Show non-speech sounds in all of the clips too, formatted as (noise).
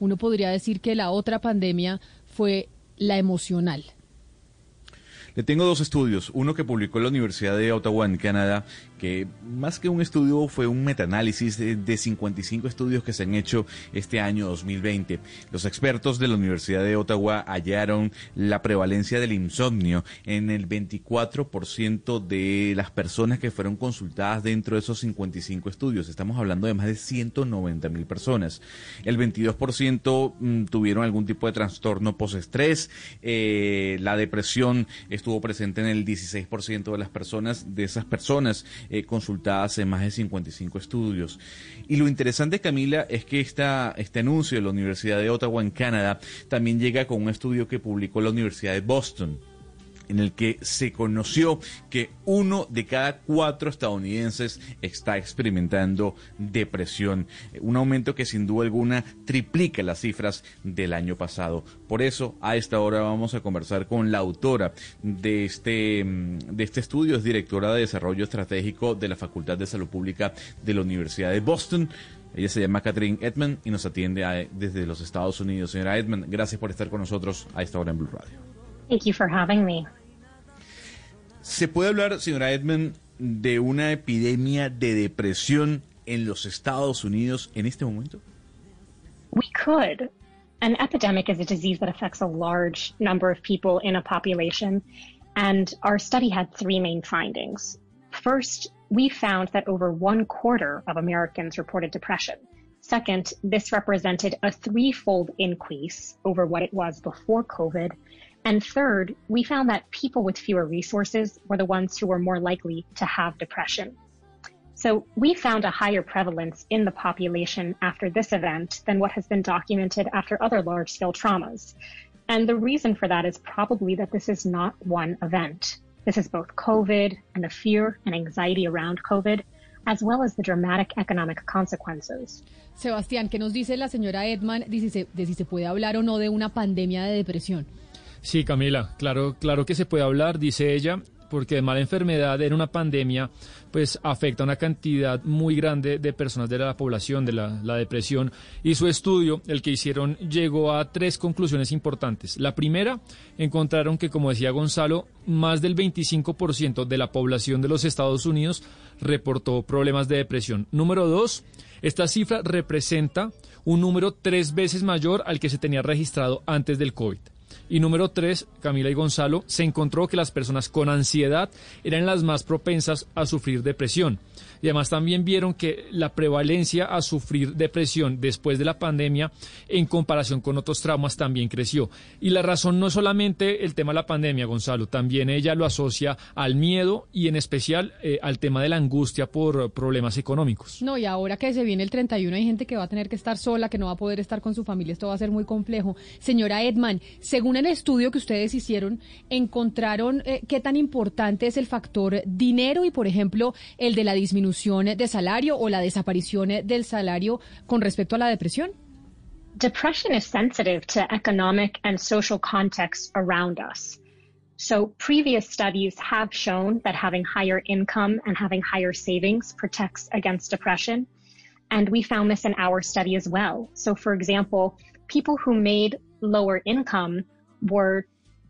Uno podría decir que la otra pandemia fue la emocional. Le tengo dos estudios, uno que publicó la Universidad de Ottawa en Canadá, que más que un estudio fue un metaanálisis de, de 55 estudios que se han hecho este año 2020. Los expertos de la Universidad de Ottawa hallaron la prevalencia del insomnio en el 24% de las personas que fueron consultadas dentro de esos 55 estudios. Estamos hablando de más de 190 mil personas. El 22% mm, tuvieron algún tipo de trastorno postestrés. Eh, la depresión estuvo presente en el 16% de las personas, de esas personas eh, consultadas en más de 55 estudios. Y lo interesante, Camila, es que esta, este anuncio de la Universidad de Ottawa en Canadá también llega con un estudio que publicó la Universidad de Boston en el que se conoció que uno de cada cuatro estadounidenses está experimentando depresión, un aumento que sin duda alguna triplica las cifras del año pasado. Por eso, a esta hora vamos a conversar con la autora de este, de este estudio, es directora de Desarrollo Estratégico de la Facultad de Salud Pública de la Universidad de Boston. Ella se llama Catherine Edmond y nos atiende a- desde los Estados Unidos. Señora Edmond, gracias por estar con nosotros a esta hora en Blue Radio. Thank you for having me. ¿Se puede hablar, señora Edmond, de una epidemia de depresión en los Estados Unidos en este momento? We could. An epidemic is a disease that affects a large number of people in a population, and our study had three main findings. First, we found that over one quarter of Americans reported depression. Second, this represented a threefold increase over what it was before COVID. And third, we found that people with fewer resources were the ones who were more likely to have depression. So we found a higher prevalence in the population after this event than what has been documented after other large scale traumas. And the reason for that is probably that this is not one event. This is both COVID and the fear and anxiety around COVID, as well as the dramatic economic consequences. Sebastián, ¿qué nos dice la señora Edman de si, se, de si se puede hablar o no de una pandemia de depresión? Sí, Camila, claro, claro que se puede hablar, dice ella, porque además la enfermedad en una pandemia pues afecta a una cantidad muy grande de personas de la población, de la, la depresión. Y su estudio, el que hicieron, llegó a tres conclusiones importantes. La primera, encontraron que, como decía Gonzalo, más del 25% de la población de los Estados Unidos reportó problemas de depresión. Número dos, esta cifra representa un número tres veces mayor al que se tenía registrado antes del COVID. Y número tres, Camila y Gonzalo, se encontró que las personas con ansiedad eran las más propensas a sufrir depresión. Y además también vieron que la prevalencia a sufrir depresión después de la pandemia en comparación con otros traumas también creció. Y la razón no es solamente el tema de la pandemia, Gonzalo, también ella lo asocia al miedo y en especial eh, al tema de la angustia por problemas económicos. No, y ahora que se viene el 31 hay gente que va a tener que estar sola, que no va a poder estar con su familia, esto va a ser muy complejo. Señora Edman, según el estudio que ustedes hicieron, encontraron eh, qué tan importante es el factor dinero y, por ejemplo, el de la disminución de salario o la desaparición del salario con respecto a la depresión. Depression is sensitive to economic and social contexts around us. So previous studies have shown that having higher income and having higher savings protects against depression. And we found this in our study as well. So for example, people who made lower income were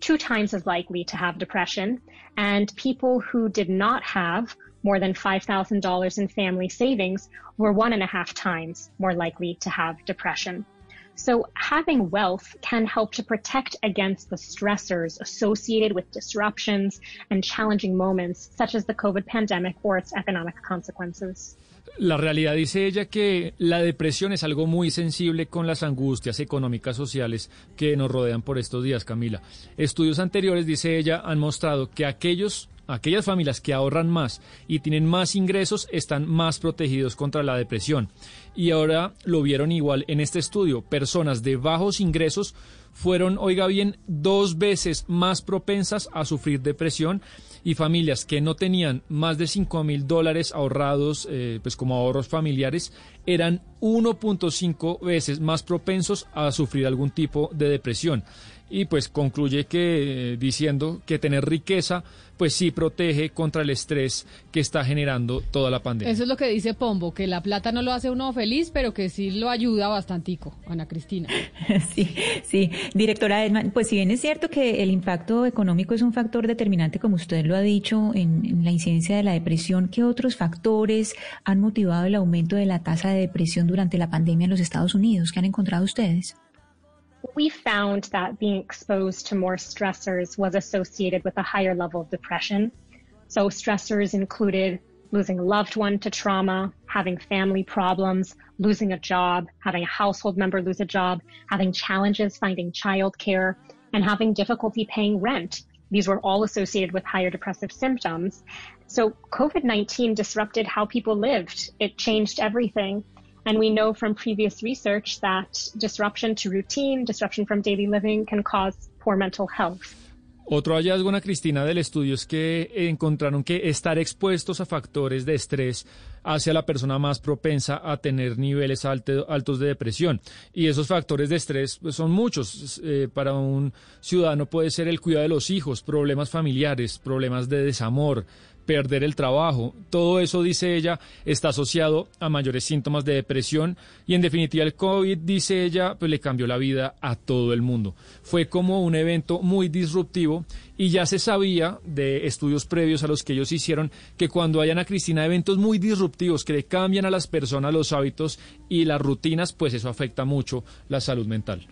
two times as likely to have depression and people who did not have more than $5,000 in family savings were one and a half times more likely to have depression. So having wealth can help to protect against the stressors associated with disruptions and challenging moments such as the COVID pandemic or its economic consequences. La realidad dice ella que la depresión es algo muy sensible con las angustias económicas sociales que nos rodean por estos días, Camila. Estudios anteriores, dice ella, han mostrado que aquellos aquellas familias que ahorran más y tienen más ingresos están más protegidos contra la depresión. Y ahora lo vieron igual en este estudio. Personas de bajos ingresos fueron, oiga bien, dos veces más propensas a sufrir depresión y familias que no tenían más de 5 mil dólares ahorrados, eh, pues como ahorros familiares, eran 1.5 veces más propensos a sufrir algún tipo de depresión y pues concluye que eh, diciendo que tener riqueza pues sí protege contra el estrés que está generando toda la pandemia. Eso es lo que dice Pombo, que la plata no lo hace uno feliz, pero que sí lo ayuda bastantico, Ana Cristina. (laughs) Sí, sí, directora Edman, pues si bien es cierto que el impacto económico es un factor determinante, como usted lo ha dicho, en, en la incidencia de la depresión, ¿qué otros factores han motivado el aumento de la tasa de depresión durante la pandemia en los Estados Unidos? ¿Qué han encontrado ustedes? We found that being exposed to more stressors was associated with a higher level of depression. So stressors included losing a loved one to trauma, having family problems, losing a job, having a household member lose a job, having challenges finding childcare, and having difficulty paying rent. These were all associated with higher depressive symptoms. So COVID-19 disrupted how people lived. It changed everything. And we know from previous research that disruption to routine, disruption from daily living can cause poor mental health. Otro hallazgo, Ana Cristina, del estudio es que encontraron que estar expuestos a factores de estrés hace a la persona más propensa a tener niveles altos de depresión. Y esos factores de estrés pues, son muchos. Eh, para un ciudadano puede ser el cuidado de los hijos, problemas familiares, problemas de desamor, perder el trabajo. Todo eso, dice ella, está asociado a mayores síntomas de depresión y en definitiva el COVID, dice ella, pues le cambió la vida a todo el mundo. Fue como un evento muy disruptivo y ya se sabía de estudios previos a los que ellos hicieron que cuando hayan a Cristina eventos muy disruptivos que le cambian a las personas los hábitos y las rutinas, pues eso afecta mucho la salud mental.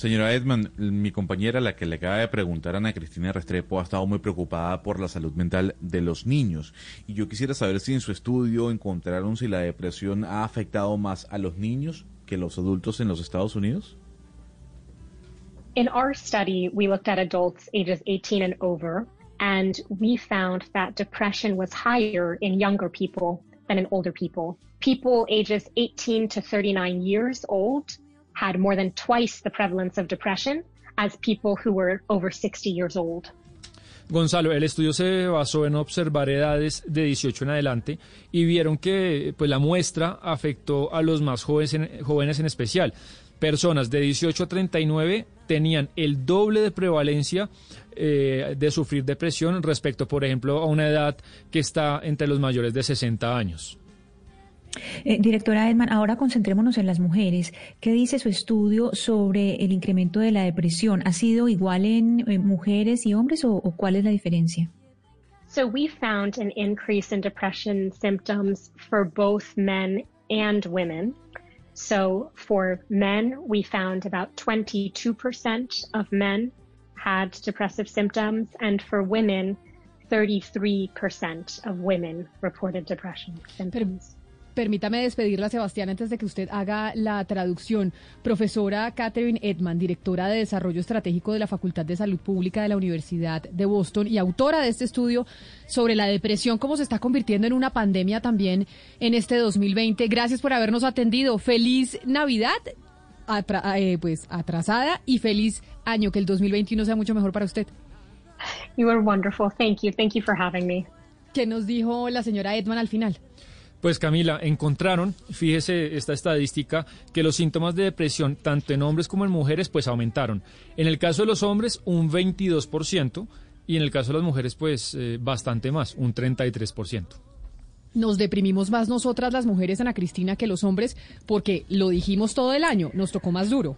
Señora Edman, mi compañera, la que le acaba de preguntar a Ana Cristina Restrepo, ha estado muy preocupada por la salud mental de los niños. Y yo quisiera saber si en su estudio encontraron si la depresión ha afectado más a los niños que los adultos en los Estados Unidos. In our study, we looked at adults ages 18 and over, and we found that depression was higher in younger people than in older people. People ages 18 to 39 years old had more than twice the prevalence of depression as people who were over 60 years old. Gonzalo, el estudio se basó en observar edades de 18 en adelante y vieron que pues, la muestra afectó a los más jóvenes en, jóvenes en especial. Personas de 18 a 39 tenían el doble de prevalencia eh, de sufrir depresión respecto, por ejemplo, a una edad que está entre los mayores de 60 años. Eh, directora Edman, ahora concentrémonos en las mujeres. ¿Qué dice su estudio sobre el incremento de la depresión? ¿Ha sido igual en, en mujeres y hombres o, o cuál es la diferencia? So we found an increase in depression symptoms for both men and women. So for men, we found about 22% of men had depressive symptoms, and for women, 33% of women reported depression symptoms. Permítame despedirla, Sebastián, antes de que usted haga la traducción. Profesora Catherine Edman, directora de Desarrollo Estratégico de la Facultad de Salud Pública de la Universidad de Boston y autora de este estudio sobre la depresión, cómo se está convirtiendo en una pandemia también en este 2020. Gracias por habernos atendido. Feliz Navidad, eh, pues atrasada, y feliz año. Que el 2021 sea mucho mejor para usted. You were wonderful. Thank you. Thank you for having me. ¿Qué nos dijo la señora Edman al final? Pues Camila, encontraron, fíjese esta estadística, que los síntomas de depresión, tanto en hombres como en mujeres, pues aumentaron. En el caso de los hombres, un 22%, y en el caso de las mujeres, pues eh, bastante más, un 33%. Nos deprimimos más nosotras las mujeres, Ana Cristina, que los hombres, porque lo dijimos todo el año, nos tocó más duro.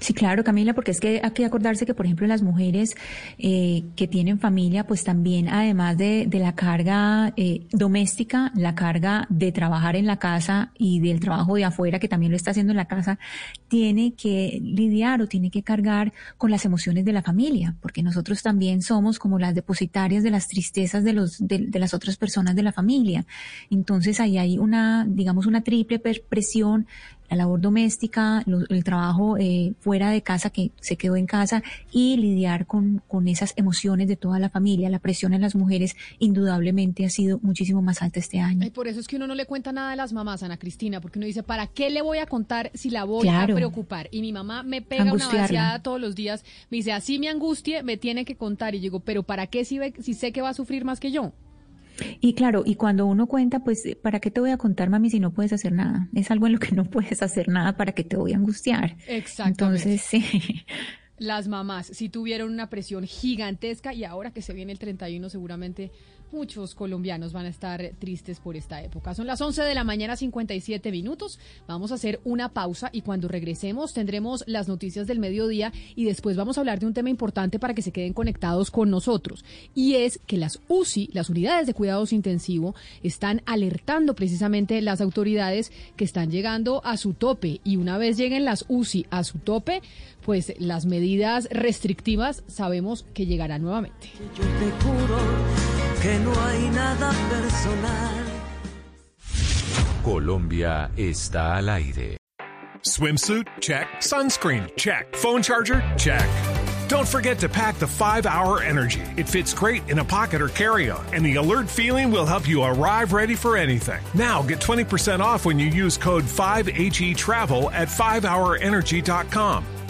Sí, claro, Camila, porque es que hay que acordarse que, por ejemplo, las mujeres eh, que tienen familia, pues también, además de, la carga eh, doméstica, la carga de trabajar en la casa y del trabajo de afuera, que también lo está haciendo en la casa, tiene que lidiar o tiene que cargar con las emociones de la familia, porque nosotros también somos como las depositarias de las tristezas de, los, de, de las otras personas de la familia. Entonces, ahí hay una, digamos, una triple presión la labor doméstica, el trabajo eh, fuera de casa que se quedó en casa y lidiar con, con esas emociones de toda la familia. La presión en las mujeres indudablemente ha sido muchísimo más alta este año. Y por eso es que uno no le cuenta nada a las mamás, Ana Cristina, porque uno dice, ¿para qué le voy a contar si la voy a preocupar? Y mi mamá me pega una vaciada todos los días, me dice, así me angustie, me tiene que contar. Y digo, ¿pero para qué si, ve, si sé que va a sufrir más que yo? Y claro, y cuando uno cuenta, pues, ¿para qué te voy a contar, mami, si no puedes hacer nada? Es algo en lo que no (laughs) puedes hacer nada, ¿para qué te voy a angustiar? Exacto. Entonces, sí. Las mamás si tuvieron una presión gigantesca y ahora que se viene el 31 seguramente muchos colombianos van a estar tristes por esta época. Son las 11 de la mañana, 57 minutos. Vamos a hacer una pausa y cuando regresemos tendremos las noticias del mediodía y después vamos a hablar de un tema importante para que se queden conectados con nosotros. Y es que las UCI, las unidades de cuidados intensivos, están alertando precisamente las autoridades que están llegando a su tope y una vez lleguen las UCI a su tope, pues las medidas restrictivas sabemos que llegarán nuevamente. Yo te juro que no hay nada personal. Colombia está al aire. Swimsuit? Check. Sunscreen? Check. Phone charger? Check. Don't forget to pack the 5 Hour Energy. It fits great in a pocket or carry on, and the alert feeling will help you arrive ready for anything. Now get 20% off when you use code 5HE Travel at 5hourenergy.com.